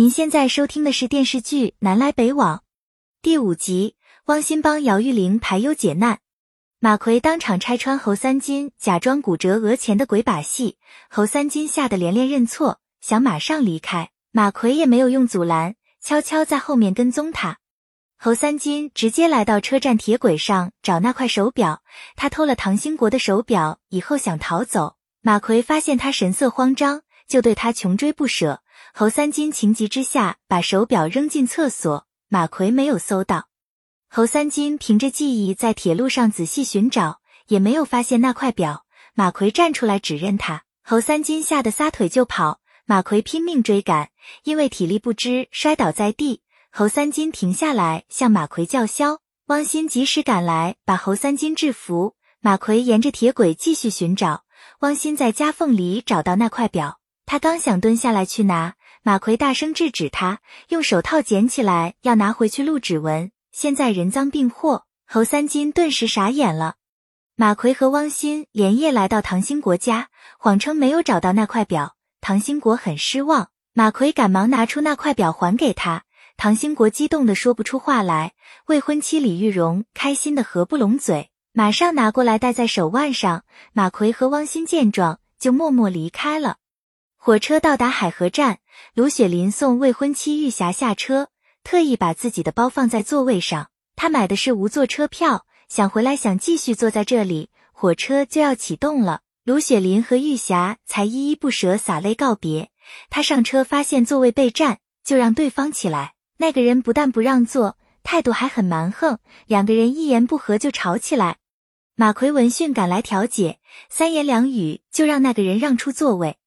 您现在收听的是电视剧《南来北往》第五集，汪欣帮姚玉玲排忧解难。马奎当场拆穿侯三金假装骨折讹钱的鬼把戏，侯三金吓得连连认错，想马上离开。马奎也没有用阻拦，悄悄在后面跟踪他。侯三金直接来到车站铁轨上找那块手表，他偷了唐兴国的手表以后想逃走。马奎发现他神色慌张，就对他穷追不舍。侯三金情急之下把手表扔进厕所，马奎没有搜到。侯三金凭着记忆在铁路上仔细寻找，也没有发现那块表。马奎站出来指认他，侯三金吓得撒腿就跑。马奎拼命追赶，因为体力不支摔倒在地。侯三金停下来向马奎叫嚣，汪鑫及时赶来把侯三金制服。马奎沿着铁轨继续寻找，汪鑫在夹缝里找到那块表，他刚想蹲下来去拿。马奎大声制止他，用手套捡起来要拿回去录指纹。现在人赃并获，侯三金顿时傻眼了。马奎和汪鑫连夜来到唐兴国家，谎称没有找到那块表。唐兴国很失望，马奎赶忙拿出那块表还给他。唐兴国激动的说不出话来，未婚妻李玉荣开心的合不拢嘴，马上拿过来戴在手腕上。马奎和汪鑫见状，就默默离开了。火车到达海河站，卢雪林送未婚妻玉霞下车，特意把自己的包放在座位上。他买的是无座车票，想回来想继续坐在这里。火车就要启动了，卢雪林和玉霞才依依不舍洒泪告别。他上车发现座位被占，就让对方起来。那个人不但不让座，态度还很蛮横，两个人一言不合就吵起来。马奎闻讯赶来调解，三言两语就让那个人让出座位。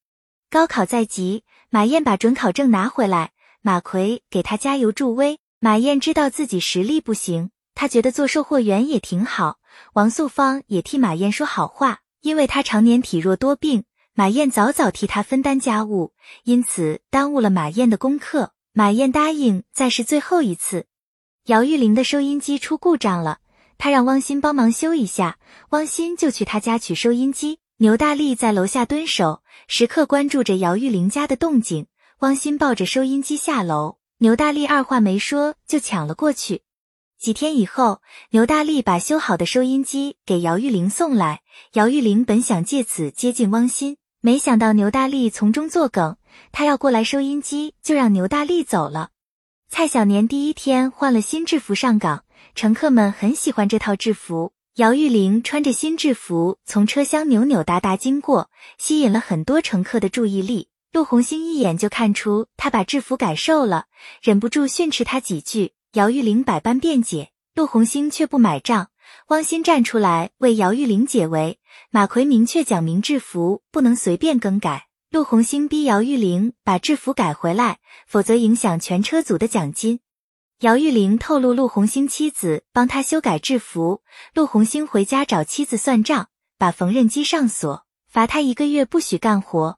高考在即，马燕把准考证拿回来，马奎给他加油助威。马燕知道自己实力不行，他觉得做售货员也挺好。王素芳也替马燕说好话，因为她常年体弱多病，马燕早早替她分担家务，因此耽误了马燕的功课。马燕答应再试最后一次。姚玉玲的收音机出故障了，她让汪鑫帮忙修一下，汪鑫就去他家取收音机。牛大力在楼下蹲守，时刻关注着姚玉玲家的动静。汪鑫抱着收音机下楼，牛大力二话没说就抢了过去。几天以后，牛大力把修好的收音机给姚玉玲送来。姚玉玲本想借此接近汪鑫，没想到牛大力从中作梗，他要过来收音机，就让牛大力走了。蔡小年第一天换了新制服上岗，乘客们很喜欢这套制服。姚玉玲穿着新制服从车厢扭扭哒哒经过，吸引了很多乘客的注意力。陆红星一眼就看出她把制服改瘦了，忍不住训斥她几句。姚玉玲百般辩解，陆红星却不买账。汪鑫站出来为姚玉玲解围。马奎明确讲明制服不能随便更改。陆红星逼姚玉玲把制服改回来，否则影响全车组的奖金。姚玉玲透露，陆红星妻子帮他修改制服。陆红星回家找妻子算账，把缝纫机上锁，罚他一个月不许干活。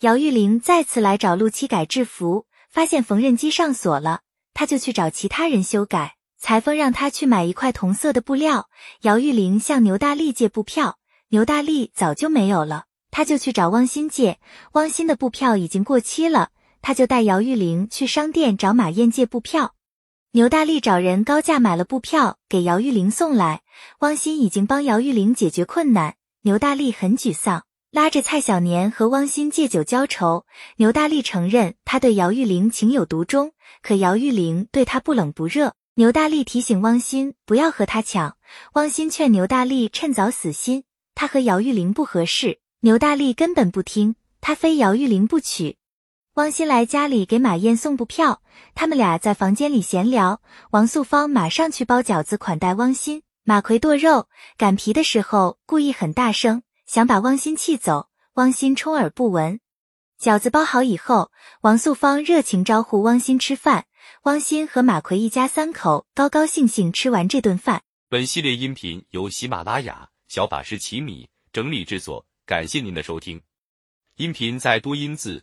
姚玉玲再次来找陆七改制服，发现缝纫机上锁了，他就去找其他人修改。裁缝让他去买一块同色的布料。姚玉玲向牛大力借布票，牛大力早就没有了，他就去找汪鑫借。汪鑫的布票已经过期了，他就带姚玉玲去商店找马燕借布票。牛大力找人高价买了布票给姚玉玲送来，汪鑫已经帮姚玉玲解决困难。牛大力很沮丧，拉着蔡小年和汪鑫借酒浇愁。牛大力承认他对姚玉玲情有独钟，可姚玉玲对他不冷不热。牛大力提醒汪鑫不要和他抢，汪鑫劝牛大力趁早死心，他和姚玉玲不合适。牛大力根本不听，他非姚玉玲不娶。汪鑫来家里给马燕送布票，他们俩在房间里闲聊。王素芳马上去包饺子款待汪鑫。马奎剁肉擀皮的时候故意很大声，想把汪鑫气走。汪鑫充耳不闻。饺子包好以后，王素芳热情招呼汪鑫吃饭。汪鑫和马奎一家三口高高兴兴吃完这顿饭。本系列音频由喜马拉雅小法师奇米整理制作，感谢您的收听。音频在多音字。